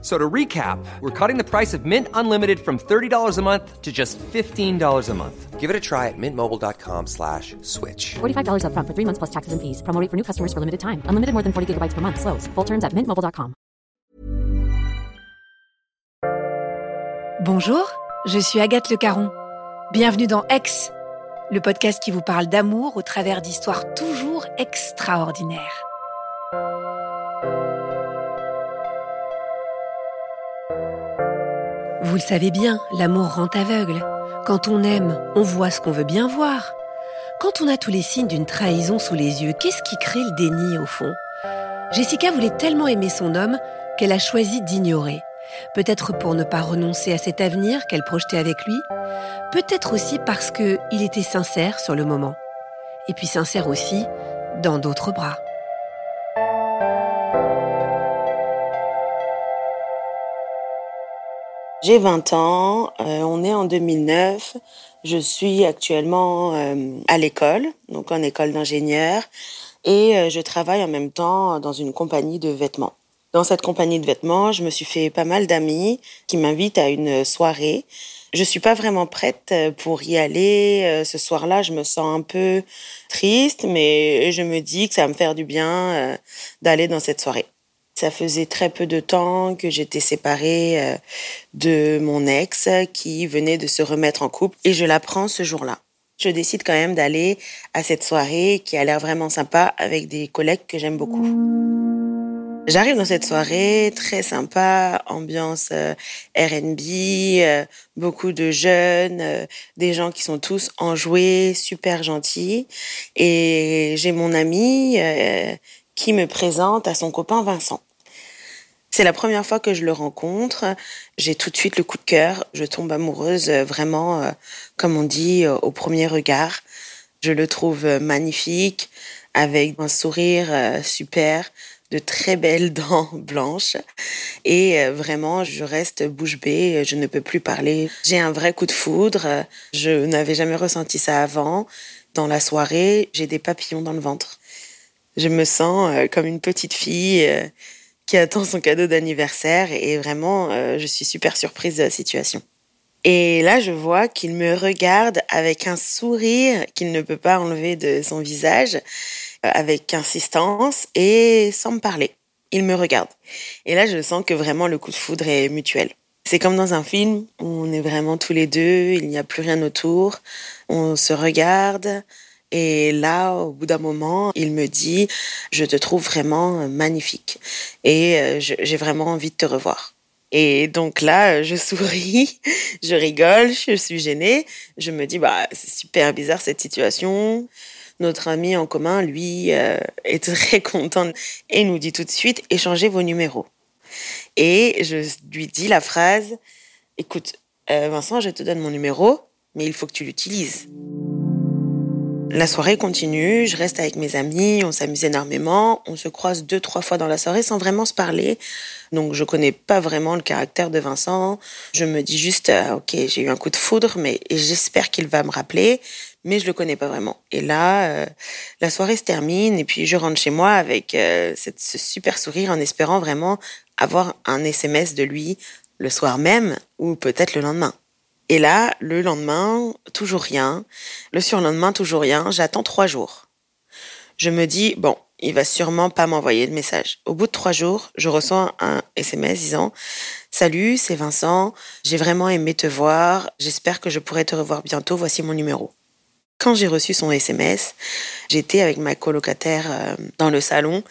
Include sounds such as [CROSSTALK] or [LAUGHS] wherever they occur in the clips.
So to recap, we're cutting the price of Mint Unlimited from $30 a month to just $15 a month. Give it a try at mintmobile.com slash switch. $45 upfront for three months plus taxes and fees. Promo rate for new customers for limited time. Unlimited more than 40 gigabytes per month. Slows. Full terms at mintmobile.com. Bonjour, je suis Agathe Le Caron. Bienvenue dans Ex, le podcast qui vous parle d'amour au travers d'histoires toujours extraordinaires. Vous le savez bien, l'amour rend aveugle. Quand on aime, on voit ce qu'on veut bien voir. Quand on a tous les signes d'une trahison sous les yeux, qu'est-ce qui crée le déni au fond? Jessica voulait tellement aimer son homme qu'elle a choisi d'ignorer. Peut-être pour ne pas renoncer à cet avenir qu'elle projetait avec lui. Peut-être aussi parce qu'il était sincère sur le moment. Et puis sincère aussi dans d'autres bras. J'ai 20 ans, euh, on est en 2009. Je suis actuellement euh, à l'école, donc en école d'ingénieur, et euh, je travaille en même temps dans une compagnie de vêtements. Dans cette compagnie de vêtements, je me suis fait pas mal d'amis qui m'invitent à une soirée. Je suis pas vraiment prête pour y aller. Ce soir-là, je me sens un peu triste, mais je me dis que ça va me faire du bien d'aller dans cette soirée. Ça faisait très peu de temps que j'étais séparée euh, de mon ex qui venait de se remettre en couple et je l'apprends ce jour-là. Je décide quand même d'aller à cette soirée qui a l'air vraiment sympa avec des collègues que j'aime beaucoup. J'arrive dans cette soirée très sympa, ambiance euh, R&B, euh, beaucoup de jeunes, des gens qui sont tous enjoués, super gentils. Et j'ai mon ami qui me présente à son copain Vincent. C'est la première fois que je le rencontre. J'ai tout de suite le coup de cœur. Je tombe amoureuse euh, vraiment, euh, comme on dit, euh, au premier regard. Je le trouve magnifique, avec un sourire super, de très belles [LAUGHS] dents blanches. Et vraiment, je reste bouche bée, je ne peux plus parler. J'ai un vrai coup de foudre. Je n'avais jamais ressenti ça avant. Dans la soirée, j'ai des papillons dans le ventre. Je me sens comme une petite fille qui attend son cadeau d'anniversaire et vraiment, euh, je suis super surprise de la situation. Et là, je vois qu'il me regarde avec un sourire qu'il ne peut pas enlever de son visage, euh, avec insistance et sans me parler. Il me regarde. Et là, je sens que vraiment le coup de foudre est mutuel. C'est comme dans un film, on est vraiment tous les deux, il n'y a plus rien autour, on se regarde, et là, au bout d'un moment, il me dit, je te trouve vraiment magnifique et euh, j'ai vraiment envie de te revoir. Et donc là, je souris, [LAUGHS] je rigole, je suis gênée. Je me dis, bah, c'est super bizarre cette situation. Notre ami en commun, lui, euh, est [LAUGHS] très content et nous dit tout de suite, échangez vos numéros. Et je lui dis la phrase, écoute, euh, Vincent, je te donne mon numéro, mais il faut que tu l'utilises. La soirée continue, je reste avec mes amis, on s'amuse énormément, on se croise deux, trois fois dans la soirée sans vraiment se parler. Donc je connais pas vraiment le caractère de Vincent. Je me dis juste, euh, ok, j'ai eu un coup de foudre, mais j'espère qu'il va me rappeler, mais je le connais pas vraiment. Et là, euh, la soirée se termine et puis je rentre chez moi avec euh, ce super sourire en espérant vraiment avoir un SMS de lui le soir même ou peut-être le lendemain. Et là, le lendemain, toujours rien. Le surlendemain, toujours rien. J'attends trois jours. Je me dis, bon, il va sûrement pas m'envoyer de message. Au bout de trois jours, je reçois un SMS disant Salut, c'est Vincent, j'ai vraiment aimé te voir, j'espère que je pourrai te revoir bientôt, voici mon numéro. Quand j'ai reçu son SMS, j'étais avec ma colocataire euh, dans le salon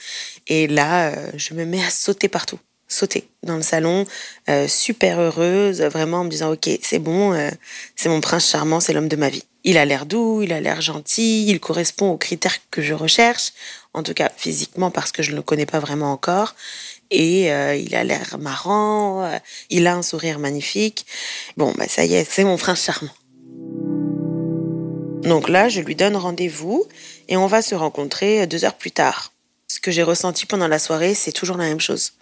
et là, euh, je me mets à sauter partout sauter dans le salon, euh, super heureuse, vraiment en me disant ok c'est bon, euh, c'est mon prince charmant, c'est l'homme de ma vie. Il a l'air doux, il a l'air gentil, il correspond aux critères que je recherche, en tout cas physiquement parce que je ne le connais pas vraiment encore. Et euh, il a l'air marrant, il a un sourire magnifique. Bon, bah ça y est, c'est mon prince charmant. Donc là, je lui donne rendez-vous et on va se rencontrer deux heures plus tard. Ce que j'ai ressenti pendant la soirée, c'est toujours la même chose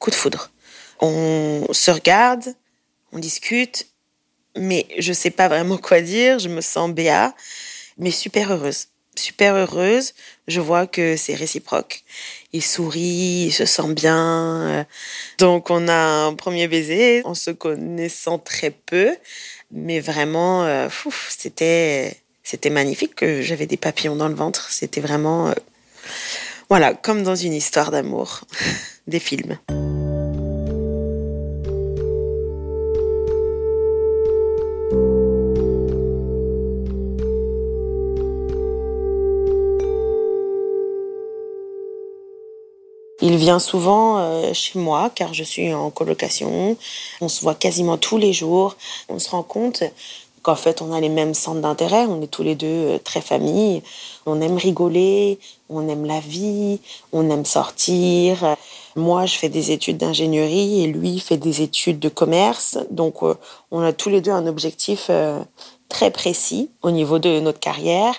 coup de foudre. On se regarde, on discute, mais je sais pas vraiment quoi dire, je me sens béat, mais super heureuse. Super heureuse, je vois que c'est réciproque. Il sourit, il se sent bien. Donc on a un premier baiser en se connaissant très peu, mais vraiment, euh, c'était c'était magnifique que j'avais des papillons dans le ventre. C'était vraiment, euh, voilà, comme dans une histoire d'amour, [LAUGHS] des films. Il vient souvent euh, chez moi car je suis en colocation. On se voit quasiment tous les jours. On se rend compte qu'en fait on a les mêmes centres d'intérêt. On est tous les deux euh, très famille. On aime rigoler, on aime la vie, on aime sortir. Moi, je fais des études d'ingénierie et lui fait des études de commerce. Donc, euh, on a tous les deux un objectif très précis au niveau de notre carrière.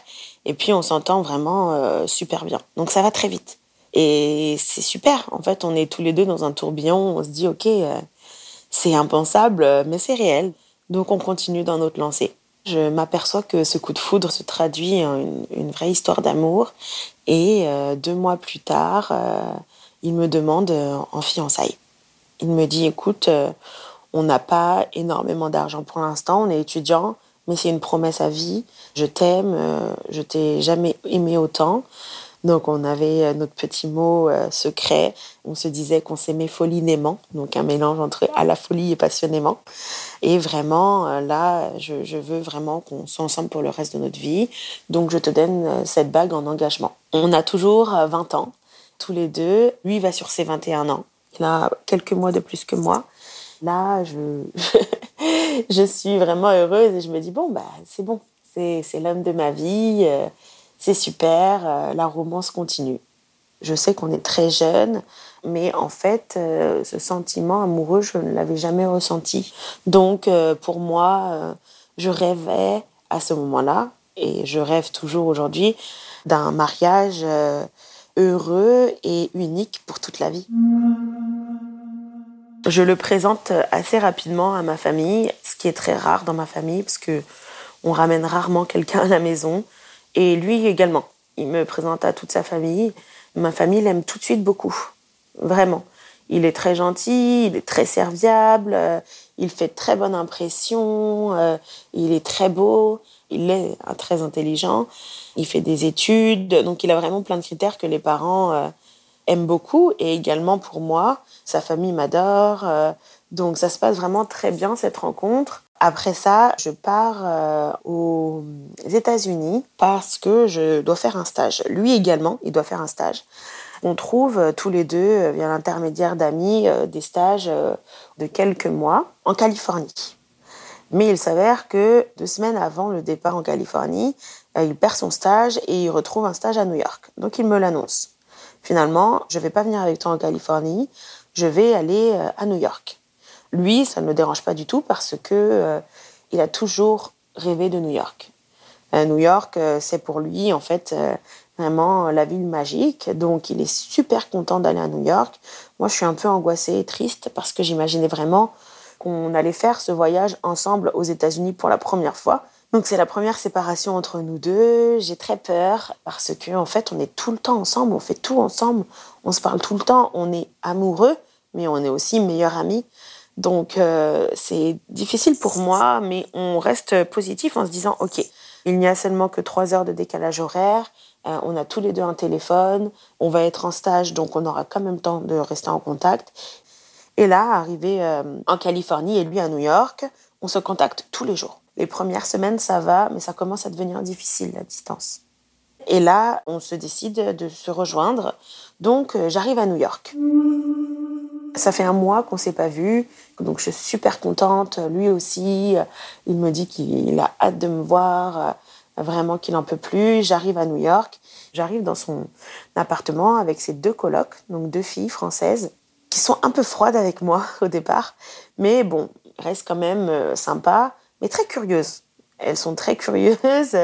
Et puis, on s'entend vraiment super bien. Donc, ça va très vite. Et c'est super. En fait, on est tous les deux dans un tourbillon. On se dit, OK, euh, c'est impensable, mais c'est réel. Donc, on continue dans notre lancée. Je m'aperçois que ce coup de foudre se traduit en une, vraie histoire d'amour. Et euh, deux mois plus tard, euh, il me demande en fiançailles. Il me dit, écoute, on n'a pas énormément d'argent pour l'instant, on est étudiant, mais c'est une promesse à vie. Je t'aime, je t'ai jamais aimé autant. Donc on avait euh, notre petit mot euh, secret. On se disait qu'on s'aimait folinément, donc un mélange entre à la folie et passionnément. Et vraiment, euh, là, je, veux vraiment qu'on soit ensemble pour le reste de notre vie. Donc je te donne cette bague en engagement. On a toujours 20 ans, tous les deux. Lui va sur ses 21 ans. Il a quelques mois de plus que moi. Là, je, [LAUGHS] je suis vraiment heureuse et je me dis, bon, bah, c'est bon. C'est l'homme de ma vie c'est super, euh, la romance continue. Je sais qu'on est très jeune, mais en fait, euh, ce sentiment amoureux, je ne l'avais jamais ressenti. Donc, euh, pour moi, je rêvais à ce moment-là, et je rêve toujours aujourd'hui, d'un mariage heureux et unique pour toute la vie. Je le présente assez rapidement à ma famille, ce qui est très rare dans ma famille, parce que on ramène rarement quelqu'un à la maison. Et lui également. Il me présente à toute sa famille. Ma famille l'aime tout de suite beaucoup. Vraiment. Il est très gentil, il est très serviable, euh, il fait très bonne impression, euh, il est très beau, il est très intelligent, il fait des études, donc il a vraiment plein de critères que les parents euh, aiment beaucoup. Et également pour moi, sa famille m'adore. donc ça se passe vraiment très bien cette rencontre. Après ça, je pars euh, aux États-Unis parce que je dois faire un stage. Lui également, il doit faire un stage. On trouve euh, tous les deux, euh, via l'intermédiaire d'amis, des stages de quelques mois en Californie. Mais il s'avère que deux semaines avant le départ en Californie, il perd son stage et il retrouve un stage à New York. Donc il me l'annonce. Finalement, je ne vais pas venir avec toi en Californie, je vais aller à New York. Lui, ça ne le dérange pas du tout parce que euh, il a toujours rêvé de New York. Euh, New York, euh, c'est pour lui en fait vraiment la ville magique. Donc, il est super content d'aller à New York. Moi, je suis un peu angoissée et triste parce que j'imaginais vraiment qu'on allait faire ce voyage ensemble aux États-Unis pour la première fois. Donc c'est la première séparation entre nous deux. J'ai très peur parce que en fait on est tout le temps ensemble, on fait tout ensemble, on se parle tout le temps, on est amoureux, mais on est aussi meilleurs amis. Donc euh, c'est difficile pour moi, mais on reste positif en se disant, OK, il n'y a seulement que trois heures de décalage horaire, euh, on a tous les deux un téléphone, on va être en stage, donc on aura quand même temps de rester en contact. Et là, arrivé euh, en Californie et lui à New York, on se contacte tous les jours. Les premières semaines, ça va, mais ça commence à devenir difficile, la distance. Et là, on se décide de se rejoindre. Donc, j'arrive à New York. Ça fait un mois qu'on s'est pas vu, donc je suis super contente. Lui aussi, il me dit qu'il a hâte de me voir, vraiment qu'il en peut plus. J'arrive à New York, j'arrive dans son appartement avec ses deux colocs, donc deux filles françaises, sont un peu froides avec moi au départ, mais bon, restent quand même euh, sympas, mais très curieuses. Elles sont très curieuses.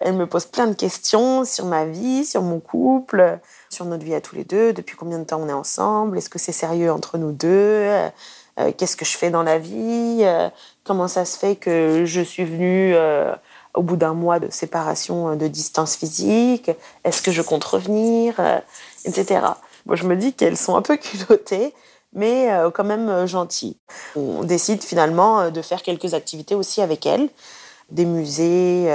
Elle me pose plein de questions sur ma vie, sur mon couple, sur notre vie à tous les deux, depuis combien de temps on est ensemble, est-ce que c'est sérieux entre nous deux, euh, qu'est-ce que je fais dans la vie, euh, comment ça se fait que je suis venue euh, au bout d'un mois de séparation de distance physique, est-ce que je compte revenir, etc. Je me dis qu'elles sont un peu [LAUGHS] culottées, mais quand même gentilles. On décide finalement de faire quelques activités aussi avec elles, des musées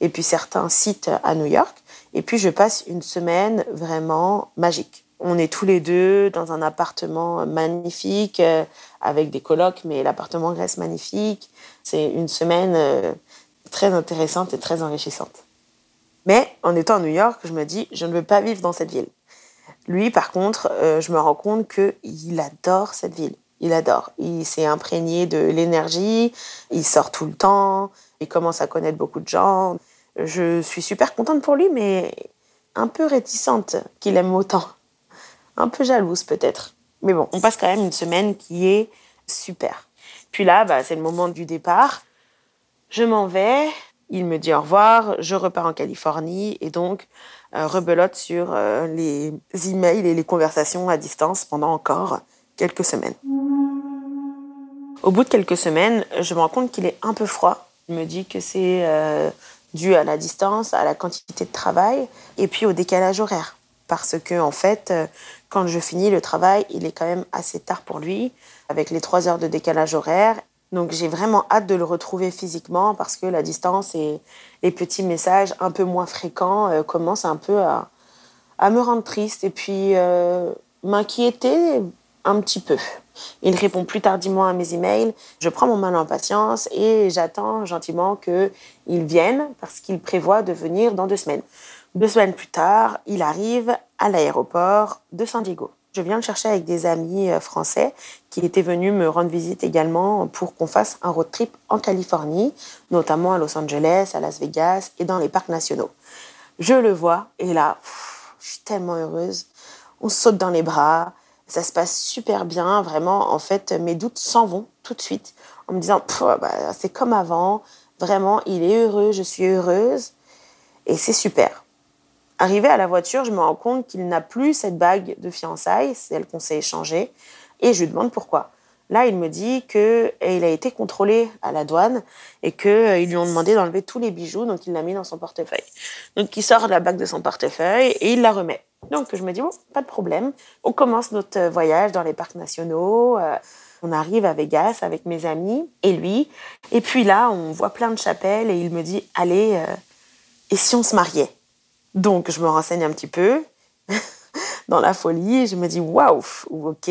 et puis certains sites à New York. Et puis je passe une semaine vraiment magique. On est tous les deux dans un appartement magnifique, euh, avec des colocs, mais l'appartement reste magnifique. C'est une semaine euh, très intéressante et très enrichissante. Mais en étant à New York, je me dis, je ne veux pas vivre dans cette ville. Lui, par contre, euh, je me rends compte qu'il adore cette ville. Il adore. Il s'est imprégné de l'énergie, il sort tout le temps, il commence à connaître beaucoup de gens. Je suis super contente pour lui, mais un peu réticente qu'il aime autant. Un peu jalouse peut-être. Mais bon, on passe quand même une semaine qui est super. Puis là, bah, c'est le moment du départ. Je m'en vais, il me dit au revoir, je repars en Californie et donc euh, rebelote sur euh, les emails et les conversations à distance pendant encore quelques semaines. Au bout de quelques semaines, je me rends compte qu'il est un peu froid. Il me dit que c'est euh, dû à la distance, à la quantité de travail et puis au décalage horaire. Parce que, en fait, quand je finis le travail, il est quand même assez tard pour lui, avec les trois heures de décalage horaire. Donc j'ai vraiment hâte de le retrouver physiquement parce que la distance et les petits messages un peu moins fréquents euh, commencent un peu à, me rendre triste et puis euh, m'inquiéter un petit peu. Il répond plus tardivement à mes emails. Je prends mon mal en patience et j'attends gentiment qu'il vienne parce qu'il prévoit de venir dans deux semaines. Deux semaines plus tard, il arrive à l'aéroport de San Diego. Je viens le chercher avec des amis euh, français qui étaient venus me rendre visite également pour qu'on fasse un road trip en Californie, notamment à Los Angeles, à Las Vegas et dans les parcs nationaux. Je le vois et là, je suis tellement heureuse. On saute dans les bras, ça se passe super bien, vraiment. En fait, mes doutes s'en vont tout de suite en me disant bah, c'est comme avant, vraiment, il est heureux, je suis heureuse et c'est super. Arrivé à la voiture, je me rends compte qu'il n'a plus cette bague de fiançailles, celle qu'on s'est échangée, et je lui demande pourquoi. Là, il me dit qu'il a été contrôlé à la douane et qu'ils euh, lui ont demandé d'enlever tous les bijoux, donc il l'a mis dans son portefeuille. Donc il sort la bague de son portefeuille et il la remet. Donc je me dis, bon, pas de problème. On commence notre voyage dans les parcs nationaux. Euh, on arrive à Vegas avec mes amis et lui. Et puis là, on voit plein de chapelles et il me dit, allez, euh, et si on se mariait? Donc je me renseigne un petit peu [LAUGHS] dans la folie je me dis, waouh, ok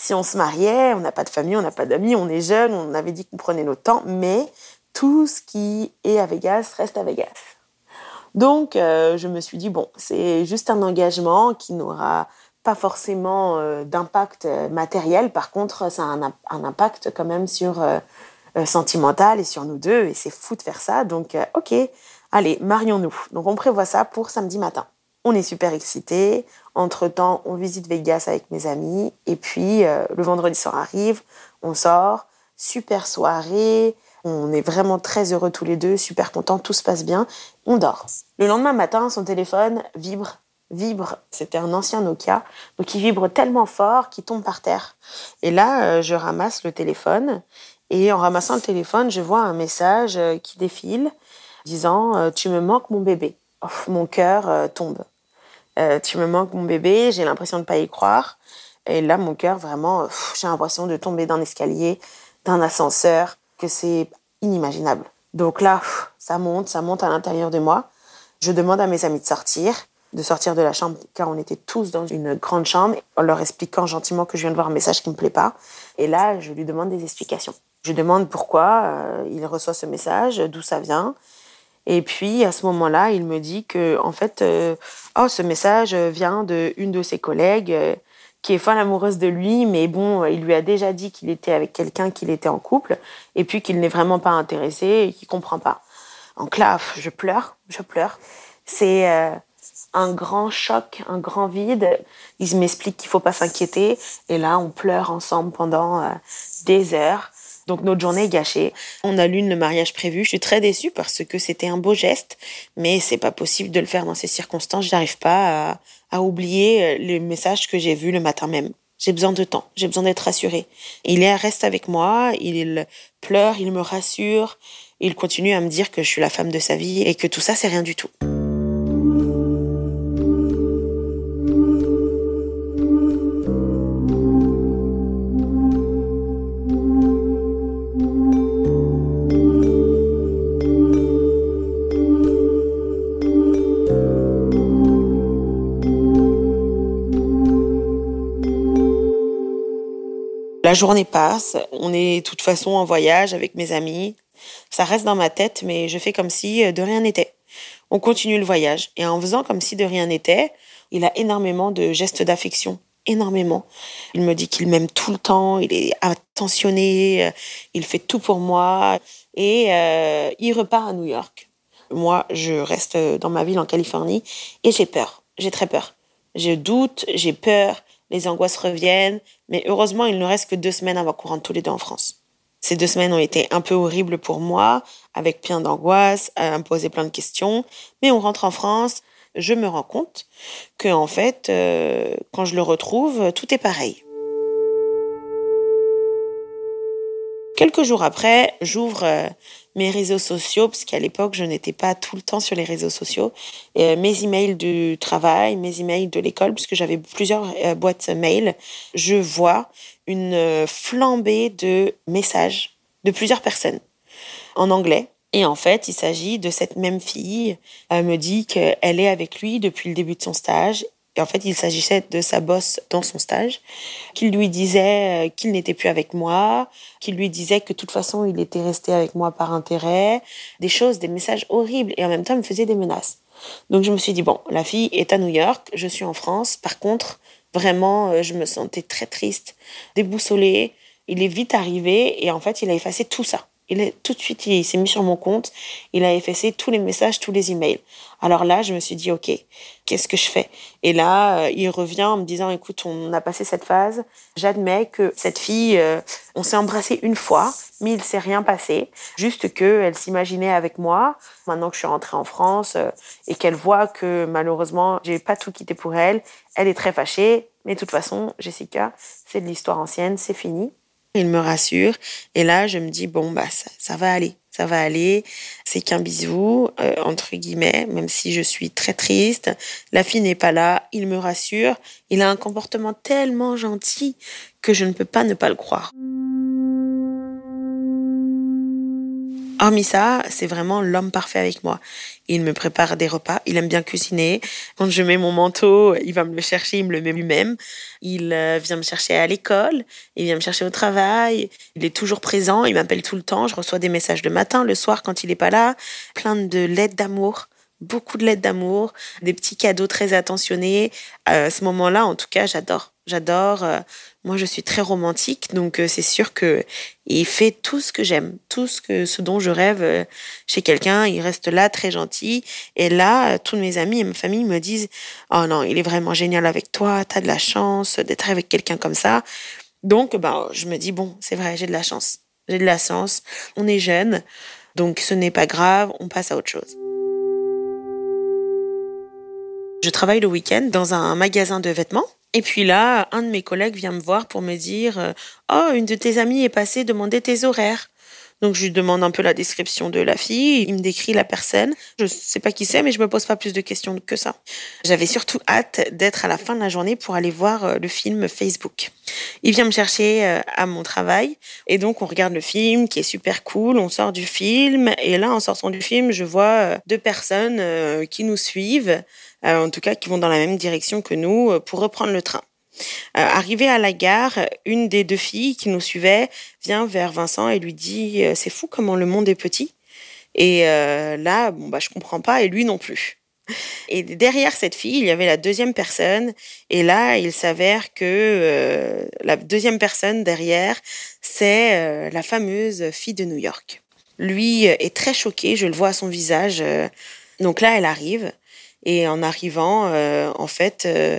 si on se mariait, on n'a pas de famille, on n'a pas d'amis, on est jeune, on avait dit qu'on prenait notre temps, mais tout ce qui est à Vegas reste à Vegas. Donc, euh, je me suis dit, bon, c'est juste un engagement qui n'aura pas forcément euh, d'impact euh, matériel. Par contre, ça a un, impact quand même sur sentimental et sur nous deux. Et c'est fou de faire ça. Donc, ok, allez, marions-nous. Donc, on prévoit ça pour samedi matin. On est super excités. Entre-temps, on visite Vegas avec mes amis. Et puis, le vendredi soir arrive, on sort. Super soirée. On est vraiment très heureux tous les deux, super contents, tout se passe bien. On dort. Le lendemain matin, son téléphone vibre, vibre. C'était un ancien Nokia, donc il vibre tellement fort qu'il tombe par terre. Et là, euh, je ramasse le téléphone et en ramassant le téléphone, je vois un message euh, qui défile disant euh, Tu me manques mon bébé. mon cœur tombe. tu me manques mon bébé, j'ai l'impression de ne pas y croire. Et là, mon cœur, vraiment, j'ai l'impression de tomber d'un escalier, d'un ascenseur que c'est inimaginable. Donc là, ça monte, ça monte à l'intérieur de moi. Je demande à mes amis de sortir, de sortir de la chambre, car on était tous dans une grande chambre, en leur expliquant gentiment que je viens de voir un message qui ne me plaît pas. Et là, je lui demande des explications. Je demande pourquoi euh, il reçoit ce message, d'où ça vient. Et puis à ce moment-là, il me dit que en fait, euh, oh, ce message vient de une de ses collègues euh, qui est folle amoureuse de lui, mais bon, il lui a déjà dit qu'il était avec quelqu'un, qu'il était en couple, et puis qu'il n'est vraiment pas intéressé et qu'il comprend pas. Donc là, je pleure, je pleure. C'est euh, un grand choc, un grand vide. Il m'explique qu'il faut pas s'inquiéter, et là, on pleure ensemble pendant euh, des heures. Donc notre journée est gâchée. On a l'une le mariage prévu. Je suis très déçue parce que c'était un beau geste, mais c'est pas possible de le faire dans ces circonstances. J'arrive pas à, oublier les messages que j'ai vus le matin même. J'ai besoin de temps, j'ai besoin d'être rassurée. Il est, reste avec moi, il pleure, il me rassure, il continue à me dire que je suis la femme de sa vie et que tout ça, c'est rien du tout. La journée passe, on est de toute façon en voyage avec mes amis. Ça reste dans ma tête, mais je fais comme si euh, de rien n'était. On continue le voyage. Et en faisant comme si de rien n'était, il a énormément de gestes d'affection. Énormément. Il me dit qu'il m'aime tout le temps, il est attentionné, euh, il fait tout pour moi. Et euh, il repart à New York. Moi, je reste dans ma ville en Californie et j'ai peur. J'ai très peur. Je doute, j'ai peur les angoisses reviennent, mais heureusement, il ne reste que deux semaines avant qu'on rentre tous les deux en France. Ces deux semaines ont été un peu horribles pour moi, avec plein d'angoisses, à me poser plein de questions, mais on rentre en France, je me rends compte que en fait, euh, quand je le retrouve, tout est pareil. Quelques jours après, j'ouvre euh, mes réseaux sociaux, parce qu'à l'époque, je n'étais pas tout le temps sur les réseaux sociaux, euh, mes emails du travail, mes emails de l'école, puisque j'avais plusieurs euh, boîtes mail, je vois une flambée de messages de plusieurs personnes en anglais. Et en fait, il s'agit de cette même fille. Elle me dit qu'elle est avec lui depuis le début de son stage en fait, il s'agissait de sa bosse dans son stage, qui lui disait euh, qu'il n'était plus avec moi, qui lui disait que de toute façon, il était resté avec moi par intérêt, des choses, des messages horribles, et en même temps, il me faisait des menaces. Donc je me suis dit, bon, la fille est à New York, je suis en France, par contre, vraiment, euh, je me sentais très triste, déboussolée. Il est vite arrivé, et en fait, il a effacé tout ça. Il est, tout de suite, il s'est mis sur mon compte, il a effacé tous les messages, tous les emails. Alors là, je me suis dit, OK, qu'est-ce que je fais? Et là, euh, il revient en me disant, écoute, on a passé cette phase, j'admets que cette fille, euh, on s'est embrassé une fois, mais il s'est rien passé, juste qu'elle s'imaginait avec moi, maintenant que je suis rentrée en France, euh, et qu'elle voit que malheureusement, j'ai pas tout quitté pour elle, elle est très fâchée, mais de toute façon, Jessica, c'est de l'histoire ancienne, c'est fini. Il me rassure. Et là, je me dis, bon, bah, ça, va aller. Ça va aller. C'est qu'un bisou, euh, entre guillemets, même si je suis très triste. La fille n'est pas là. Il me rassure. Il a un comportement tellement gentil que je ne peux pas ne pas le croire. Hormis ça, c'est vraiment l'homme parfait avec moi. Il me prépare des repas, il aime bien cuisiner. Quand je mets mon manteau, il va me le chercher, il me le met lui-même. Il euh, vient me chercher à l'école, il vient me chercher au travail. Il est toujours présent, il m'appelle tout le temps. Je reçois des messages le matin, le soir quand il n'est pas là. Plein de lettres d'amour beaucoup de lettres d'amour, des petits cadeaux très attentionnés. Euh, à ce moment-là, en tout cas, j'adore. J'adore. Euh, moi, je suis très romantique, donc euh, c'est sûr que il fait tout ce que j'aime, tout ce que ce dont je rêve chez quelqu'un. Il reste là, très gentil. Et là, tous mes amis et ma famille me disent "Oh non, il est vraiment génial avec toi. T'as de la chance d'être avec quelqu'un comme ça." Donc, ben, je me dis bon, c'est vrai, j'ai de la chance. J'ai de la chance. On est jeune, donc ce n'est pas grave. On passe à autre chose. Je travaille le week-end dans un magasin de vêtements. Et puis là, un de mes collègues vient me voir pour me dire euh, Oh, une de tes amies est passée demander tes horaires. Donc je lui demande un peu la description de la fille, il me décrit la personne. Je sais pas qui c'est, mais je me pose pas plus de questions que ça. J'avais surtout hâte d'être à la fin de la journée pour aller voir euh, le film Facebook. Il vient me chercher euh, à mon travail et donc on regarde le film qui est super cool. On sort du film et là, en sortant du film, je vois deux personnes qui nous suivent en tout cas qui vont dans la même direction que nous, euh, pour reprendre le train. Euh, arrivé à la gare, une des deux filles qui nous suivait vient vers Vincent et lui dit C'est fou comment le monde est petit. Et là, bon, bah, je comprends pas, et lui non plus. Et derrière cette fille, il y avait la deuxième personne. Et là, il s'avère que la deuxième personne derrière, c'est la fameuse fille de New York. Lui est très choqué, je le vois à son visage. donc là, elle arrive. Et en arrivant, euh, en fait, euh,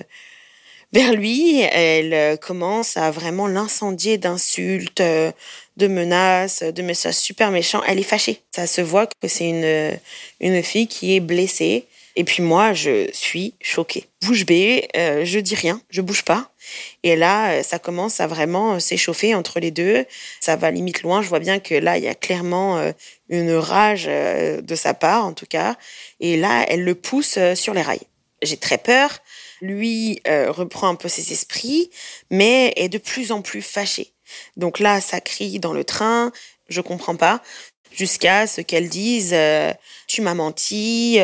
vers lui. Elle commence à vraiment l'incendier d'insultes, de menaces, de messages super méchants. Elle est fâchée. Ça se voit que c'est une, une fille qui est blessée. Et puis moi, je suis choquée. Bouche bée, euh, je dis rien, je bouge pas. Et là, euh, ça commence à vraiment euh, s'échauffer entre les deux. Ça va limite loin. Je vois bien que là, il y a clairement une rage de sa part, en tout cas. Et là, elle le pousse sur les rails. J'ai très peur. Lui reprend un peu ses esprits, mais est de plus en plus fâché. Donc là, ça crie dans le train. Je comprends pas. Jusqu'à ce qu'elle dise, tu m'as menti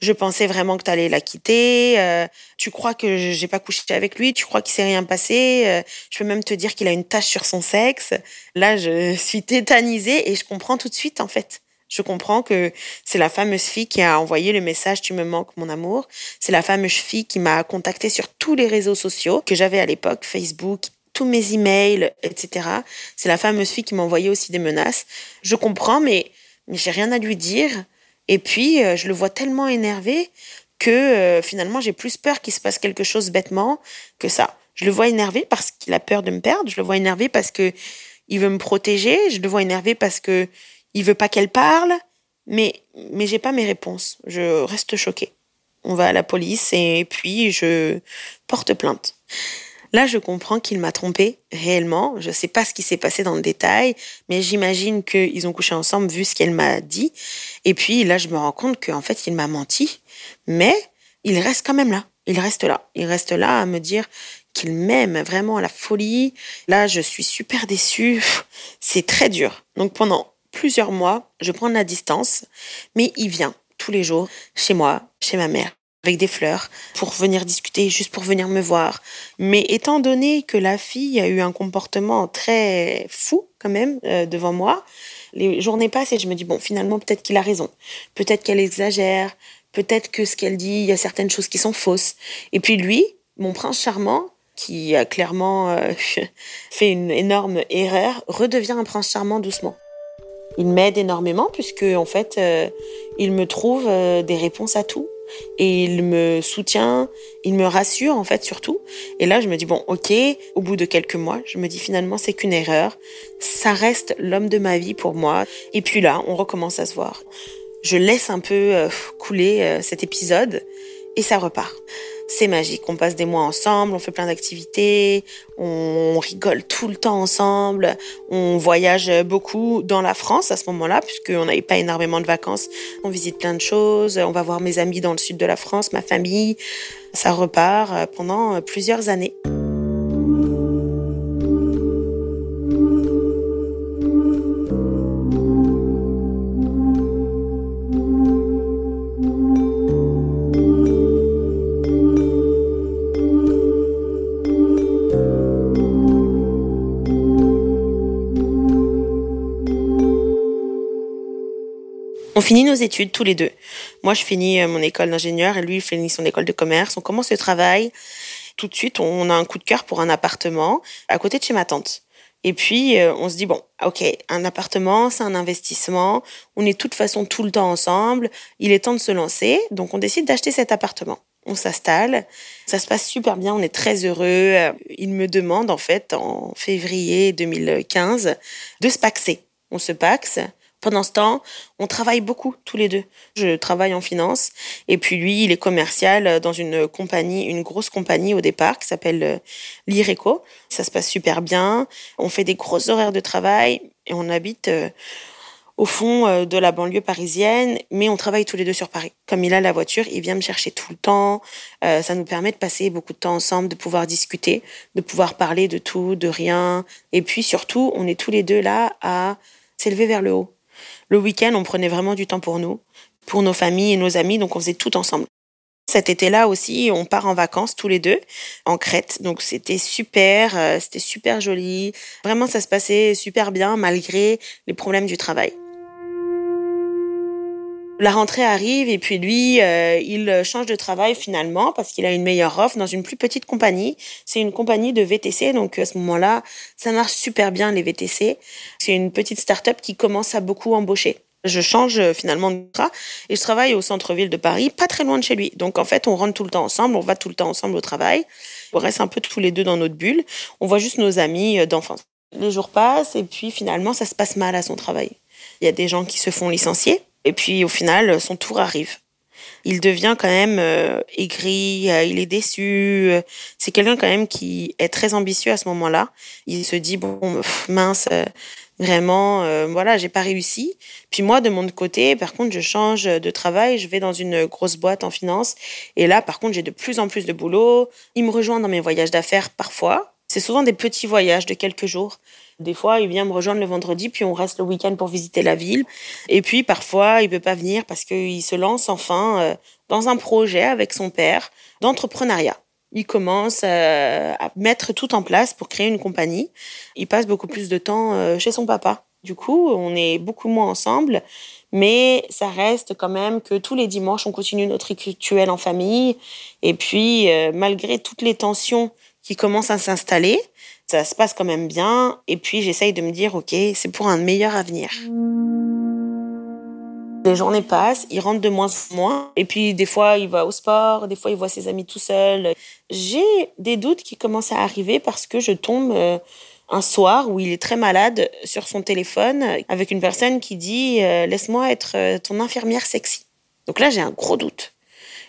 je pensais vraiment que tu allais la quitter. Euh, tu crois que j'ai pas couché avec lui. Tu crois qu'il s'est rien passé. Euh, je peux même te dire qu'il a une tache sur son sexe. Là, je [LAUGHS] suis tétanisée et je comprends tout de suite, en fait. Je comprends que c'est la fameuse fille qui a envoyé le message Tu me manques, mon amour. C'est la fameuse fille qui m'a contacté sur tous les réseaux sociaux que j'avais à l'époque, Facebook, tous mes emails, etc. C'est la fameuse fille qui m'a envoyé aussi des menaces. Je comprends, mais, mais j'ai rien à lui dire. Et puis, euh, je le vois tellement énervé que euh, finalement, j'ai plus peur qu'il se passe quelque chose bêtement que ça. Je le vois énervé parce qu'il a peur de me perdre. Je le vois énervé parce que il veut me protéger. Je le vois énervé parce que il veut pas qu'elle parle. Mais, mais j'ai pas mes réponses. Je reste choquée. On va à la police et puis je porte plainte. Là, je comprends qu'il m'a trompée réellement. Je ne sais pas ce qui s'est passé dans le détail, mais j'imagine qu'ils ont couché ensemble vu ce qu'elle m'a dit. Et puis là, je me rends compte qu'en fait, il m'a menti. Mais il reste quand même là. Il reste là. Il reste là à me dire qu'il m'aime vraiment à la folie. Là, je suis super déçue. C'est très dur. Donc pendant plusieurs mois, je prends de la distance, mais il vient tous les jours chez moi, chez ma mère avec des fleurs pour venir discuter, juste pour venir me voir. Mais étant donné que la fille a eu un comportement très fou quand même euh, devant moi, les journées passent et je me dis, bon, finalement, peut-être qu'il a raison. Peut-être qu'elle exagère. Peut-être que ce qu'elle dit, il y a certaines choses qui sont fausses. Et puis lui, mon prince charmant, qui a clairement euh, [LAUGHS] fait une énorme erreur, redevient un prince charmant doucement. Il m'aide énormément puisque en fait, euh, il me trouve des réponses à tout et il me soutient, il me rassure en fait surtout. Et là, je me dis bon, ok, au bout de quelques mois, je me dis finalement c'est qu'une erreur, ça reste l'homme de ma vie pour moi. Et puis là, on recommence à se voir. Je laisse un peu euh, couler euh, cet épisode et ça repart c'est magique. On passe des mois ensemble, on fait plein d'activités, on rigole tout le temps ensemble, on voyage beaucoup dans la France à ce moment-là, puisqu'on n'avait pas énormément de vacances. On visite plein de choses, on va voir mes amis dans le sud de la France, ma famille. Ça repart pendant plusieurs années. Finit nos études tous les deux. Moi, je finis euh, mon école d'ingénieur et lui, il finit son école de commerce. On commence le travail. Tout de suite, on a un coup de cœur pour un appartement à côté de chez ma tante. Et puis, euh, on se dit, bon, ok, un appartement, c'est un investissement. On est de toute façon tout le temps ensemble. Il est temps de se lancer. Donc, on décide d'acheter cet appartement. On s'installe. Ça se passe super bien. On est très heureux. Il me demande, en fait, en février 2015, de se paxer. On se paxe. Pendant ce temps, on travaille beaucoup tous les deux. Je travaille en finance et puis lui, il est commercial dans une compagnie, une grosse compagnie au départ qui s'appelle euh, l'IRECO. Ça se passe super bien. On fait des grosses horaires de travail et on habite euh, au fond euh, de la banlieue parisienne, mais on travaille tous les deux sur Paris. Comme il a la voiture, il vient me chercher tout le temps. ça nous permet de passer beaucoup de temps ensemble, de pouvoir discuter, de pouvoir parler de tout, de rien. Et puis surtout, on est tous les deux là à s'élever vers le haut. Le week-end, on prenait vraiment du temps pour nous, pour nos familles et nos amis, donc on faisait tout ensemble. Cet été-là aussi, on part en vacances tous les deux en Crète. Donc c'était super, euh, c'était super joli. Vraiment, ça se passait super bien malgré les problèmes du travail. La rentrée arrive et puis lui, euh, il change de travail finalement parce qu'il a une meilleure offre dans une plus petite compagnie. C'est une compagnie de VTC, donc à ce moment-là, ça marche super bien les VTC. C'est une petite start-up qui commence à beaucoup embaucher. Je change euh, finalement de contrat et je travaille au centre-ville de Paris, pas très loin de chez lui. Donc en fait, on rentre tout le temps ensemble, on va tout le temps ensemble au travail. On reste un peu tous les deux dans notre bulle. On voit juste nos amis euh, d'enfance. Les jours passent et puis finalement, ça se passe mal à son travail. Il y a des gens qui se font licencier et puis au final, son tour arrive. Il devient quand même euh, aigri, euh, il est déçu. C'est quelqu'un quand même qui est très ambitieux à ce moment-là. Il se dit bon mince, euh, vraiment, euh, voilà, j'ai pas réussi. Puis moi, de mon côté, par contre, je change de travail, je vais dans une grosse boîte en finance. Et là, par contre, j'ai de plus en plus de boulot. Il me rejoint dans mes voyages d'affaires parfois. C'est souvent des petits voyages de quelques jours. Des fois, il vient me rejoindre le vendredi, puis on reste le week-end pour visiter la ville. Et puis, parfois, il peut pas venir parce qu'il se lance enfin euh, dans un projet avec son père d'entrepreneuriat. Il commence euh, à mettre tout en place pour créer une compagnie. Il passe beaucoup plus de temps euh, chez son papa. Du coup, on est beaucoup moins ensemble, mais ça reste quand même que tous les dimanches, on continue notre rituel en famille. Et puis, malgré toutes les tensions qui commencent à s'installer, ça se passe quand même bien. Et puis, j'essaye de me dire, OK, c'est pour un meilleur avenir. Les journées passent, il rentre de moins en moins. Et puis, des fois, il va au sport, des fois, il voit ses amis tout seul. J'ai des doutes qui commencent à arriver parce que je tombe euh, un soir où il est très malade sur son téléphone avec une personne qui dit euh, Laisse-moi être euh, ton infirmière sexy. Donc là, j'ai un gros doute.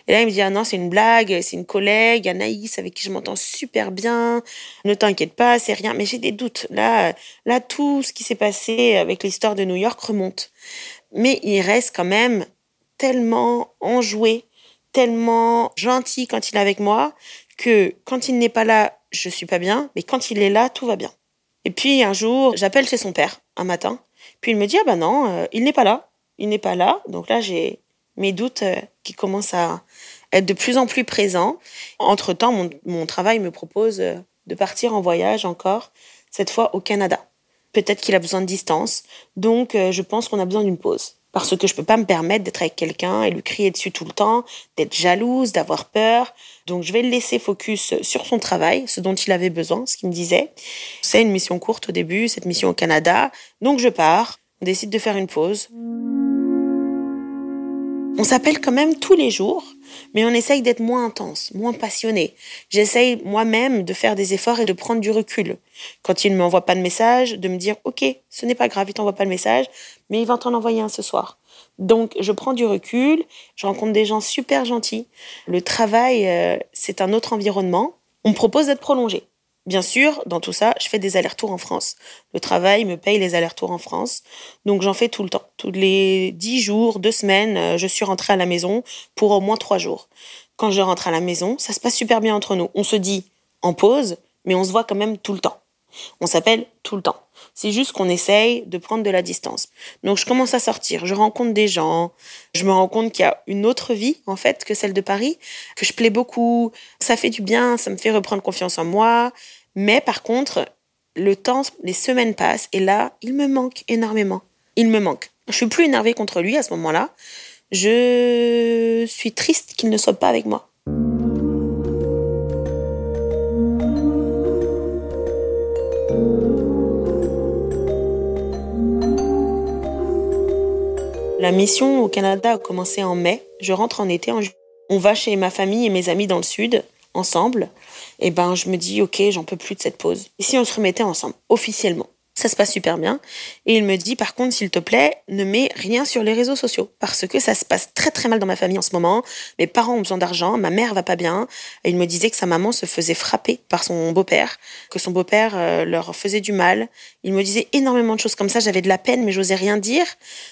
Et là, il me dit, ah non, c'est une blague, c'est une collègue, Anaïs, avec qui je m'entends super bien. Ne t'inquiète pas, c'est rien. Mais j'ai des doutes. Là, là, tout ce qui s'est passé avec l'histoire de New York remonte. Mais il reste quand même tellement enjoué, tellement gentil quand il est avec moi, que quand il n'est pas là, je suis pas bien. Mais quand il est là, tout va bien. Et puis un jour, j'appelle chez son père, un matin. Puis il me dit, ah ben non, euh, il n'est pas là. Il n'est pas là. Donc là, j'ai mes doutes euh, qui commencent à être de plus en plus présents. Entre-temps, mon, mon travail me propose euh, de partir en voyage encore, cette fois au Canada. Peut-être qu'il a besoin de distance, donc euh, je pense qu'on a besoin d'une pause. Parce que je peux pas me permettre d'être avec quelqu'un et lui crier dessus tout le temps, d'être jalouse, d'avoir peur. Donc je vais le laisser focus sur son travail, ce dont il avait besoin, ce qu'il me disait. C'est une mission courte au début, cette mission au Canada. Donc je pars, on décide de faire une pause. On s'appelle quand même tous les jours, mais on essaye d'être moins intense, moins passionné. J'essaye moi-même de faire des efforts et de prendre du recul. Quand il ne m'envoie pas de message, de me dire ok, ce n'est pas grave, il t'envoie pas de message, mais il va t'en envoyer un ce soir. Donc je prends du recul, je rencontre des gens super gentils. Le travail, euh, c'est un autre environnement. On me propose d'être prolongé. Bien sûr, dans tout ça, je fais des allers-retours en France. Le travail me paye les allers-retours en France. Donc j'en fais tout le temps. Tous les dix jours, deux semaines, euh, je suis rentrée à la maison pour au moins trois jours. Quand je rentre à la maison, ça se passe super bien entre nous. On se dit en pause, mais on se voit quand même tout le temps. On s'appelle tout le temps. C'est juste qu'on essaye de prendre de la distance. Donc je commence à sortir, je rencontre des gens, je me rends compte qu'il y a une autre vie en fait que celle de Paris, que je plais beaucoup, ça fait du bien, ça me fait reprendre confiance en moi. Mais par contre, le temps, les semaines passent et là, il me manque énormément. Il me manque. Je suis plus énervée contre lui à ce moment-là. Je suis triste qu'il ne soit pas avec moi. La mission au Canada a commencé en mai. Je rentre en été. En On va chez ma famille et mes amis dans le sud, ensemble. Et ben, je me dis, ok, j'en peux plus de cette pause. Et si on se remettait ensemble, officiellement? Ça se passe super bien. Et il me dit, par contre, s'il te plaît, ne mets rien sur les réseaux sociaux. Parce que ça se passe très très mal dans ma famille en ce moment. Mes parents ont besoin d'argent, ma mère va pas bien. Il me disait que sa maman se faisait frapper par son beau-père, que son beau-père euh, leur faisait du mal. Il me disait énormément de choses comme ça. J'avais de la peine, mais j'osais rien dire.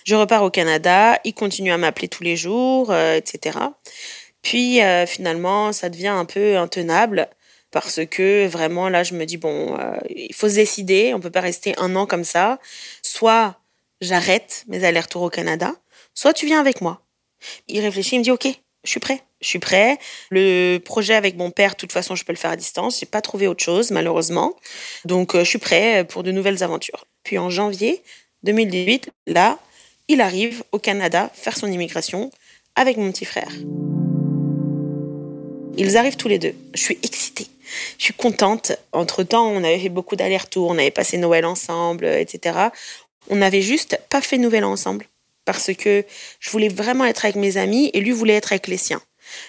Je repars au Canada. Il continue à m'appeler tous les jours, euh, etc. Puis euh, finalement, ça devient un peu intenable parce que vraiment là, je me dis bon, euh, il faut se décider. On peut pas rester un an comme ça. Soit j'arrête mes allers-retours au Canada, soit tu viens avec moi. Il réfléchit, il me dit ok, je suis prêt. Je suis prêt. Le projet avec mon père, de toute façon, je peux le faire à distance. J'ai pas trouvé autre chose, malheureusement. Donc, euh, je suis prêt pour de nouvelles aventures. Puis en janvier 2018, là, il arrive au Canada faire son immigration avec mon petit frère. Ils arrivent tous les deux. Je suis excitée. Je suis contente. Entre-temps, on avait fait beaucoup d'allers-retours. On avait passé Noël ensemble, etc. On n'avait juste pas fait Nouvel An ensemble. parce que je voulais vraiment être avec mes amis et lui voulait être avec les siens.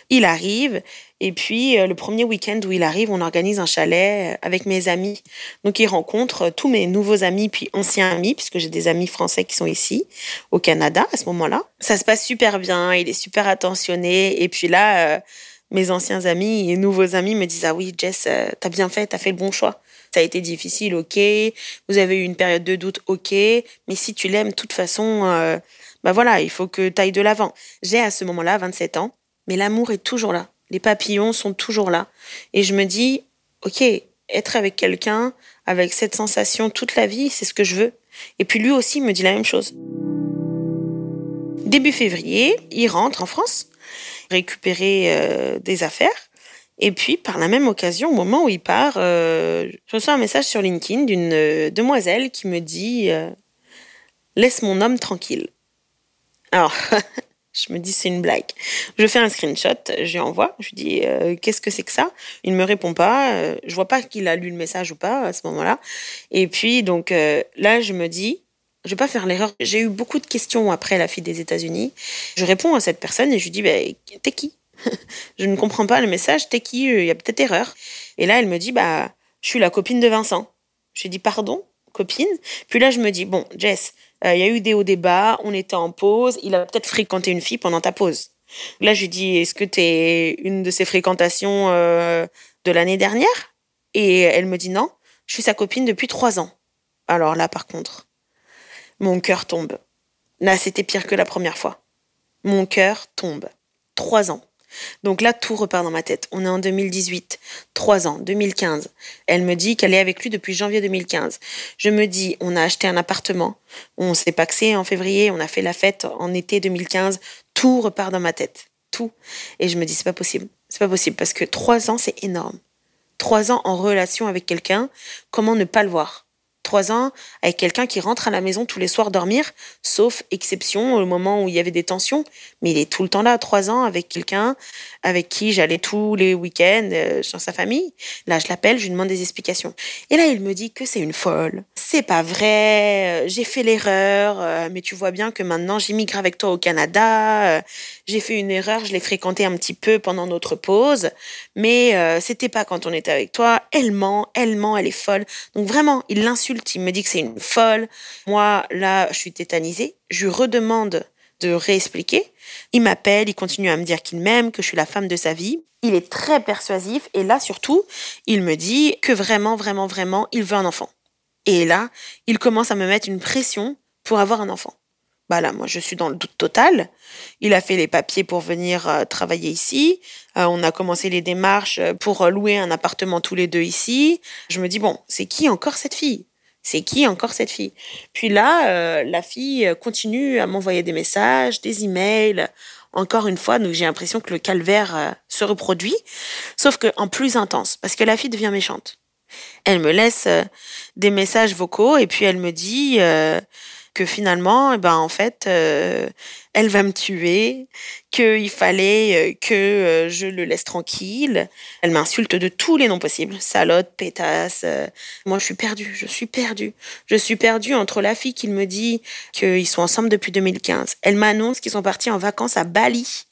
Il arrive et puis euh, le premier week-end où il arrive, on organise un chalet euh, avec mes amis. Donc il rencontre tous mes nouveaux amis puis anciens amis puisque j'ai des amis français qui sont ici au Canada à ce moment-là. Ça se passe super bien, il est super attentionné et puis là mes anciens amis et nouveaux amis me disent ah oui Jess t'as bien fait, t'as fait le bon choix. Ça a été difficile, ok. Vous avez eu une période de doute, ok. Mais si tu l'aimes, de toute façon, euh, bah voilà, il faut que tu ailles de l'avant. J'ai à ce moment-là 27 ans, mais l'amour est toujours là. Les papillons sont toujours là. Et je me dis, ok, être avec quelqu'un, avec cette sensation toute la vie, c'est ce que je veux. Et puis lui aussi me dit la même chose. Début février, il rentre en France, récupérer euh, des affaires. Et puis, par la même occasion, au moment où il part, euh, je reçois un message sur LinkedIn d'une euh, demoiselle qui me dit euh, Laisse mon homme tranquille. Alors, [LAUGHS] je me dis c'est une blague. Je fais un screenshot, je lui envoie, je lui dis Qu'est-ce que c'est que ça? Il ne me répond pas. je vois pas qu'il a lu le message ou pas à ce moment-là. Et puis, donc là, je me dis je vais pas faire l'erreur. J'ai eu beaucoup de questions après la fille des États-Unis. Je réponds à cette personne et je lui dis, bah, t'es qui? [LAUGHS] Je ne comprends pas le message, t'es qui? Il y a peut-être erreur. Et là, elle me dit, bah, je suis la copine de Vincent. Je lui dis, pardon, copine? Puis là, je me dis, bon, Jess, euh, il y a eu des hauts débats, on était en pause, il a peut-être fréquenté une fille pendant ta pause. Là, je lui dis, est-ce que t'es une de ses fréquentations euh, de l'année dernière? Et elle me dit, non, je suis sa copine depuis trois ans. Alors là, par contre, mon cœur tombe. Là, c'était pire que la première fois. Mon cœur tombe. Trois ans. Donc là, tout repart dans ma tête. On est en 2018, trois ans, 2015. Elle me dit qu'elle est avec lui depuis janvier 2015. Je me dis, on a acheté un appartement, on s'est paxé en février, on a fait la fête en été 2015. Tout repart dans ma tête, tout. Et je me dis, c'est pas possible, c'est pas possible parce que trois ans, c'est énorme. Trois ans en relation avec quelqu'un, comment ne pas le voir? Trois ans avec quelqu'un qui rentre à la maison tous les soirs dormir, sauf exception au moment où il y avait des tensions. Mais il est tout le temps là, trois ans avec quelqu'un avec qui j'allais tous les week-ends euh, sa famille. Là, je l'appelle, je lui demande des explications. Et là, il me dit que c'est une folle. C'est pas vrai, euh, j'ai fait l'erreur, euh, mais tu vois bien que maintenant j'immigre avec toi au Canada. j'ai fait une erreur, je l'ai fréquenté un petit peu pendant notre pause, mais c'était pas quand on était avec toi. Elle ment, elle ment, elle est folle. Donc vraiment, il l'insulte, il me dit que c'est une folle. Moi, là, je suis tétanisée. Je lui redemande de réexpliquer. Il m'appelle, il continue à me dire qu'il m'aime, que je suis la femme de sa vie. Il est très persuasif et là surtout, il me dit que vraiment, vraiment, vraiment, il veut un enfant. Et là, il commence à me mettre une pression pour avoir un enfant. Bah là, moi, je suis dans le doute total. Il a fait les papiers pour venir euh, travailler ici. Euh, on a commencé les démarches pour louer un appartement tous les deux ici. Je me dis, bon, c'est qui encore cette fille? C'est qui encore cette fille? Puis là, euh, la fille continue à m'envoyer des messages, des emails. Encore une fois, donc j'ai l'impression que le calvaire euh, se reproduit, sauf que en plus intense, parce que la fille devient méchante. Elle me laisse euh, des messages vocaux et puis elle me dit que finalement, eh ben en fait, euh, elle va me tuer, qu'il fallait euh, que euh, je le laisse tranquille. Elle m'insulte de tous les noms possibles, salope, pétasse. Moi, je suis perdue, je suis perdue. Je suis perdue entre la fille qui me dit qu'ils sont ensemble depuis 2015. Elle m'annonce qu'ils sont partis en vacances à Bali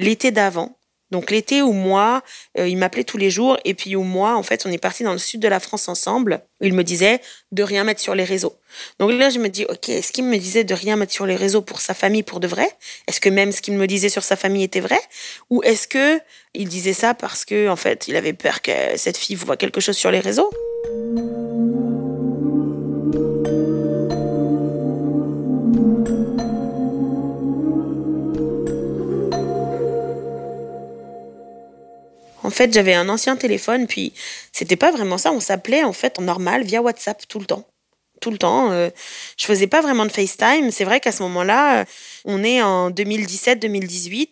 l'été d'avant. Donc l'été où moi, euh, il m'appelait tous les jours et puis où moi, en fait, on est parti dans le sud de la France ensemble. il me disait de rien mettre sur les réseaux. Donc là, je me dis, ok, est-ce qu'il me disait de rien mettre sur les réseaux pour sa famille pour de vrai? Est-ce que même ce qu'il me disait sur sa famille était vrai? Ou est-ce que il disait ça parce que, en fait, il avait peur que cette fille voit quelque chose sur les réseaux? En fait, j'avais un ancien téléphone, puis c'était pas vraiment ça. On s'appelait en fait en normal via WhatsApp tout le temps. Tout le temps. Euh, je faisais pas vraiment de FaceTime. C'est vrai qu'à ce moment-là, on est en 2017-2018.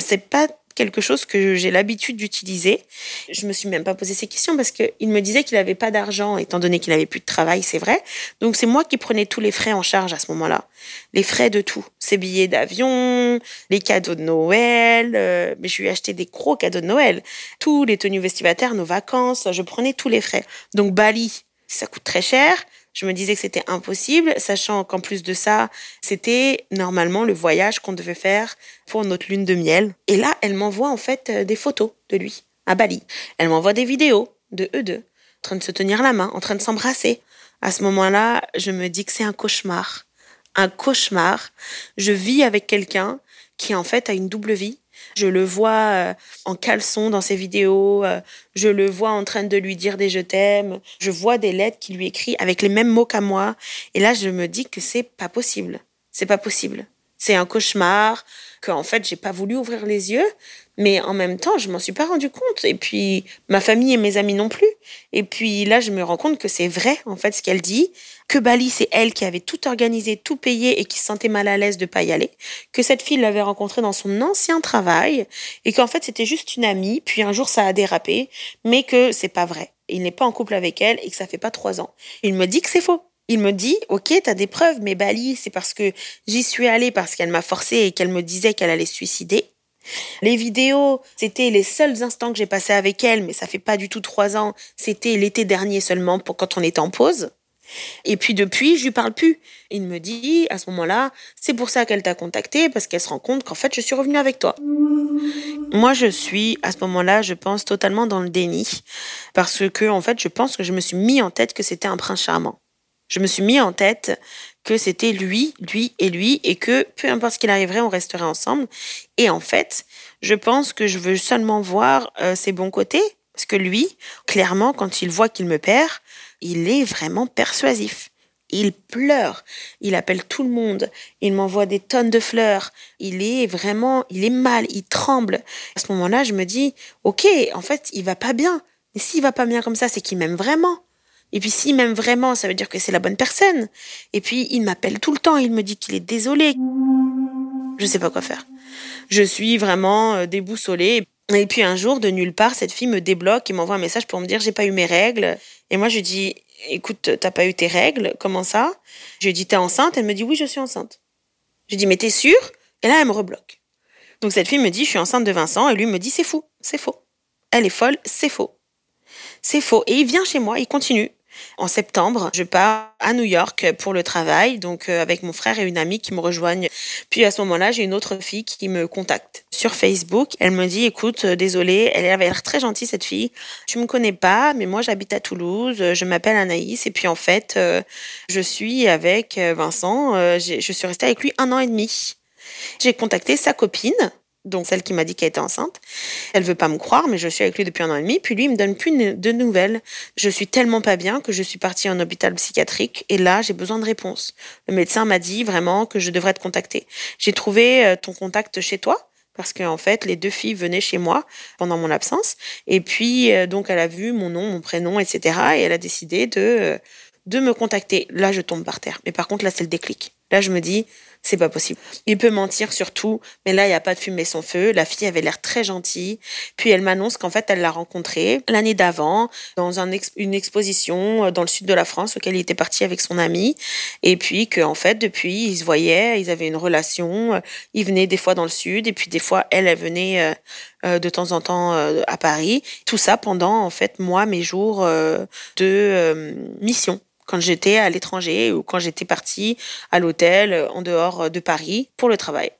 C'est pas quelque chose que j'ai l'habitude d'utiliser. Je me suis même pas posé ces questions parce qu'il me disait qu'il n'avait pas d'argent, étant donné qu'il avait plus de travail, c'est vrai. Donc c'est moi qui prenais tous les frais en charge à ce moment-là. Les frais de tout. Ses billets d'avion, les cadeaux de Noël, euh, mais je lui ai acheté des gros cadeaux de Noël. Tous les tenues vestimentaires, nos vacances, je prenais tous les frais. Donc Bali, ça coûte très cher. Je me disais que c'était impossible, sachant qu'en plus de ça, c'était normalement le voyage qu'on devait faire pour notre lune de miel. Et là, elle m'envoie en fait euh, des photos de lui à Bali. Elle m'envoie des vidéos de eux deux, en train de se tenir la main, en train de s'embrasser. À ce moment-là, je me dis que c'est un cauchemar. Un cauchemar. Je vis avec quelqu'un qui en fait a une double vie. Je le vois euh, en caleçon dans ses vidéos, euh, je le vois en train de lui dire des je t'aime, je vois des lettres qu'il lui écrit avec les mêmes mots qu'à moi. Et là, je me dis que c'est pas possible. C'est pas possible. C'est un cauchemar, qu'en fait, j'ai pas voulu ouvrir les yeux, mais en même temps, je m'en suis pas rendu compte. Et puis, ma famille et mes amis non plus. Et puis là, je me rends compte que c'est vrai, en fait, ce qu'elle dit. Que Bali, c'est elle qui avait tout organisé, tout payé et qui se sentait mal à l'aise de pas y aller. Que cette fille l'avait rencontrée dans son ancien travail. Et qu'en fait, c'était juste une amie. Puis un jour, ça a dérapé. Mais que c'est pas vrai. Il n'est pas en couple avec elle et que ça fait pas trois ans. Il me dit que c'est faux. Il me dit, ok, t'as des preuves, mais Bali, c'est parce que j'y suis allée parce qu'elle m'a forcé et qu'elle me disait qu'elle allait se suicider. Les vidéos, c'était les seuls instants que j'ai passés avec elle, mais ça fait pas du tout trois ans. C'était l'été dernier seulement pour quand on était en pause. Et puis depuis, je lui parle plus. Il me dit, à ce moment-là, c'est pour ça qu'elle t'a contacté, parce qu'elle se rend compte qu'en fait, je suis revenue avec toi. Moi, je suis, à ce moment-là, je pense totalement dans le déni. Parce que, en fait, je pense que je me suis mis en tête que c'était un prince charmant. Je me suis mis en tête que c'était lui, lui et lui, et que peu importe ce qu'il arriverait, on resterait ensemble. Et en fait, je pense que je veux seulement voir euh, ses bons côtés, parce que lui, clairement, quand il voit qu'il me perd, il est vraiment persuasif. Il pleure, il appelle tout le monde, il m'envoie des tonnes de fleurs, il est vraiment, il est mal, il tremble. À ce moment-là, je me dis, ok, en fait, il va pas bien. Mais s'il va pas bien comme ça, c'est qu'il m'aime vraiment. Et puis s'il m'aime vraiment, ça veut dire que c'est la bonne personne. Et puis il m'appelle tout le temps, il me dit qu'il est désolé. Je sais pas quoi faire. Je suis vraiment euh, déboussolée. Et puis un jour, de nulle part, cette fille me débloque et m'envoie un message pour me dire j'ai pas eu mes règles. Et moi je dis écoute, t'as pas eu tes règles? Comment ça? Je lui dis t'es enceinte? Elle me dit oui, je suis enceinte. Je dis mais t'es sûre? Et là elle me rebloque. Donc cette fille me dit je suis enceinte de Vincent et lui me dit c'est fou, c'est faux. Elle est folle, c'est faux. C'est faux. Et il vient chez moi, il continue. En septembre, je pars à New York pour le travail, donc euh, avec mon frère et une amie qui me rejoignent. Puis à ce moment-là, j'ai une autre fille qui me contacte sur Facebook. Elle me dit, écoute, euh, désolée, elle avait l'air très gentille cette fille. Tu me connais pas, mais moi j'habite à Toulouse. Je m'appelle Anaïs et puis en fait, euh, je suis avec Vincent. Je suis restée avec lui un an et demi. J'ai contacté sa copine donc celle qui m'a dit qu'elle était enceinte. Elle veut pas me croire, mais je suis avec lui depuis un an et demi. Puis lui, il me donne plus de nouvelles. Je suis tellement pas bien que je suis partie en hôpital psychiatrique et là, j'ai besoin de réponses. Le médecin m'a dit vraiment que je devrais te contacter. J'ai trouvé euh, ton contact chez toi parce qu'en en fait, les deux filles venaient chez moi pendant mon absence. Et puis, euh, donc, elle a vu mon nom, mon prénom, etc. Et elle a décidé de, euh, de me contacter. Là, je tombe par terre. Mais par contre, là, c'est le déclic. Là, je me dis, c'est pas possible. Il peut mentir sur tout, mais là, il n'y a pas de fumée sans feu. La fille avait l'air très gentille. Puis elle m'annonce qu'en fait, elle l'a rencontré l'année d'avant dans un une exposition euh, dans le sud de la France auquel il était parti avec son ami. Et puis qu'en fait, depuis, ils se voyaient, ils avaient une relation. Euh, il venait des fois dans le sud et puis des fois, elle, elle venait euh, de temps en temps à Paris. Tout ça pendant, en fait, moi, mes jours de mission quand j'étais à l'étranger ou quand j'étais partie à l'hôtel euh, en dehors de Paris pour le travail.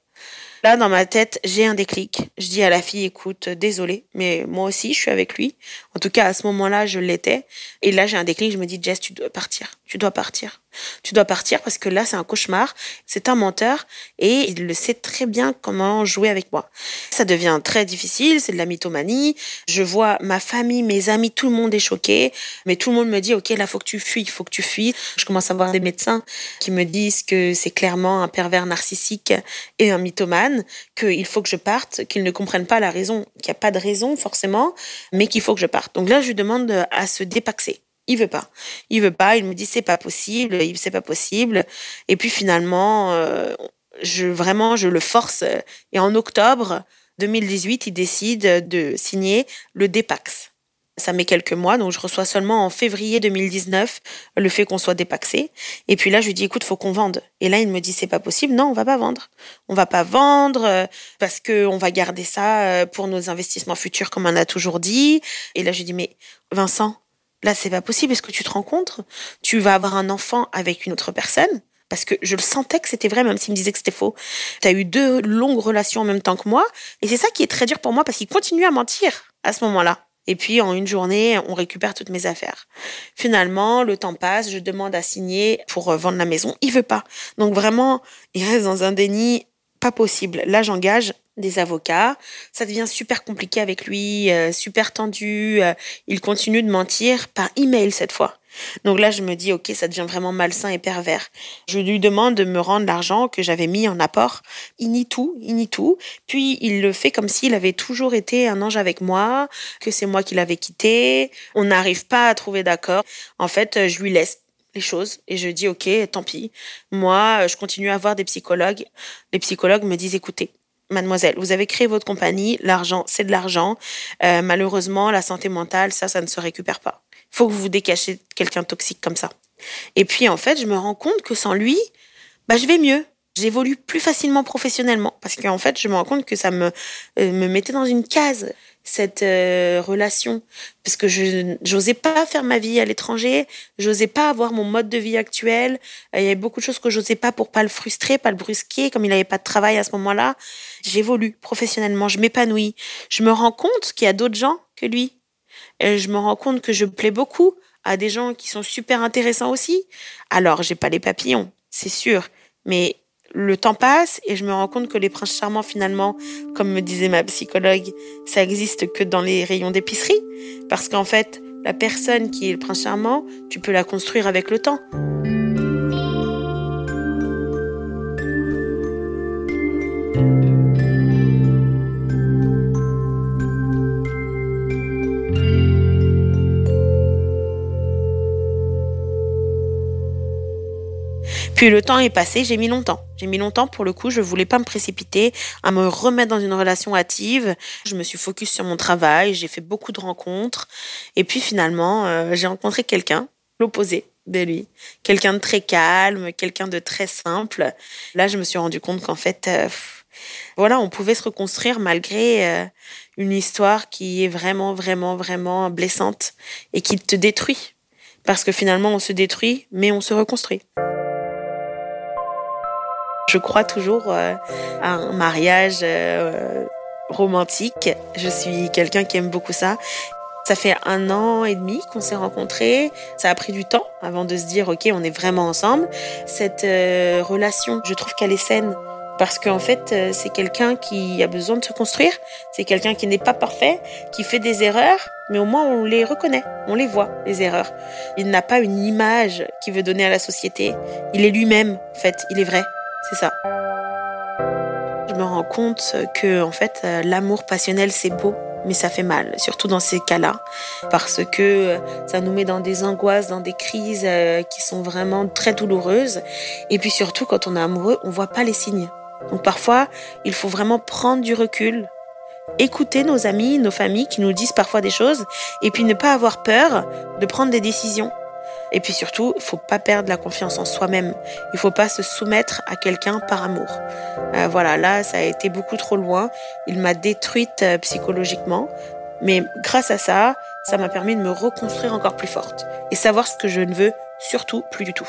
Là, dans ma tête, j'ai un déclic. Je dis à la fille, écoute, désolé, mais moi aussi, je suis avec lui. En tout cas, à ce moment-là, je l'étais. Et là, j'ai un déclic. Je me dis, Jess, tu dois partir. Tu dois partir. Tu dois partir parce que là, c'est un cauchemar. C'est un menteur et il le sait très bien comment jouer avec moi. Ça devient très difficile. C'est de la mythomanie. Je vois ma famille, mes amis, tout le monde est choqué. Mais tout le monde me dit, OK, là, faut que tu fuis, il faut que tu fuis. Je commence à voir des médecins qui me disent que c'est clairement un pervers narcissique et un mythomane, qu'il faut que je parte, qu'ils ne comprennent pas la raison, qu'il n'y a pas de raison forcément, mais qu'il faut que je parte. Donc là, je lui demande à se dépaxer. Il veut pas. Il veut pas. Il me dit c'est pas possible. C'est pas possible. Et puis finalement, euh, je vraiment je le force. Et en octobre 2018, il décide de signer le Dépax. Ça met quelques mois, donc je reçois seulement en février 2019 le fait qu'on soit dépaxé. Et puis là, je lui dis, écoute, faut qu'on vende. Et là, il me dit, c'est pas possible. Non, on va pas vendre. On va pas vendre euh, parce que on va garder ça euh, pour nos investissements futurs, comme on a toujours dit. Et là, je lui dis, mais Vincent, là, c'est pas possible. Est-ce que tu te compte? Tu vas avoir un enfant avec une autre personne? Parce que je le sentais que c'était vrai, même s'il me disait que c'était faux. Tu as eu deux longues relations en même temps que moi, et c'est ça qui est très dur pour moi parce qu'il continue à mentir à ce moment-là. Et puis en une journée, on récupère toutes mes affaires. Finalement, le temps passe, je demande à signer pour euh, vendre la maison, il veut pas. Donc vraiment, il reste dans un déni pas possible. Là, j'engage des avocats. Ça devient super compliqué avec lui, euh, super tendu. Euh, il continue de mentir par email cette fois. Donc là, je me dis, ok, ça devient vraiment malsain et pervers. Je lui demande de me rendre l'argent que j'avais mis en apport. Il nie tout, il nie tout. Puis il le fait comme s'il avait toujours été un ange avec moi, que c'est moi qui l'avais quitté. On n'arrive pas à trouver d'accord. En fait, je lui laisse les choses. Et je dis ok tant pis. Moi je continue à voir des psychologues. Les psychologues me disent écoutez mademoiselle, vous avez créé votre compagnie, l'argent, c'est de l'argent. Euh, malheureusement, la santé mentale, ça, ça ne se récupère pas. Faut que vous vous décachez quelqu'un toxique comme ça. Et puis en fait, je me rends compte que sans lui, bah je vais mieux. J'évolue plus facilement professionnellement. Parce qu'en fait, je me rends compte que ça me euh, me mettait dans une case cette euh, relation parce que je j'osais pas faire ma vie à l'étranger, j'osais pas avoir mon mode de vie actuel, il y avait beaucoup de choses que j'osais pas pour pas le frustrer, pas le brusquer comme il avait pas de travail à ce moment-là. J'évolue professionnellement, je m'épanouis, je me rends compte qu'il y a d'autres gens que lui et je me rends compte que je plais beaucoup à des gens qui sont super intéressants aussi. Alors, j'ai pas les papillons, c'est sûr, mais le temps passe et je me rends compte que les princes charmants, finalement, comme me disait ma psychologue, ça existe que dans les rayons d'épicerie. Parce qu'en fait, la personne qui est le prince charmant, tu peux la construire avec le temps. Puis le temps est passé, j'ai mis longtemps. J'ai mis longtemps pour le coup, je voulais pas me précipiter à me remettre dans une relation hâtive. Je me suis focus sur mon travail, j'ai fait beaucoup de rencontres et puis finalement, euh, j'ai rencontré quelqu'un, l'opposé de lui, quelqu'un de très calme, quelqu'un de très simple. Là, je me suis rendu compte qu'en fait euh, voilà, on pouvait se reconstruire malgré euh, une histoire qui est vraiment vraiment vraiment blessante et qui te détruit parce que finalement on se détruit mais on se reconstruit. Je crois toujours euh, à un mariage euh, romantique. Je suis quelqu'un qui aime beaucoup ça. Ça fait un an et demi qu'on s'est rencontrés. Ça a pris du temps avant de se dire, OK, on est vraiment ensemble. Cette euh, relation, je trouve qu'elle est saine parce qu'en fait, c'est quelqu'un qui a besoin de se construire. C'est quelqu'un qui n'est pas parfait, qui fait des erreurs, mais au moins on les reconnaît, on les voit, les erreurs. Il n'a pas une image qu'il veut donner à la société. Il est lui-même, en fait, il est vrai. C'est ça. Je me rends compte que en fait l'amour passionnel c'est beau mais ça fait mal, surtout dans ces cas-là, parce que ça nous met dans des angoisses, dans des crises euh, qui sont vraiment très douloureuses. Et puis surtout, quand on est amoureux, on voit pas les signes. Donc parfois, il faut vraiment prendre du recul, écouter nos amis, nos familles qui nous disent parfois des choses, et puis ne pas avoir peur de prendre des décisions. Et puis surtout, il faut pas perdre la confiance en soi-même. Il faut pas se soumettre à quelqu'un par amour. Euh, voilà, là, ça a été beaucoup trop loin. Il m'a détruite euh, psychologiquement. Mais grâce à ça, ça m'a permis de me reconstruire encore plus forte et savoir ce que je ne veux surtout plus du tout.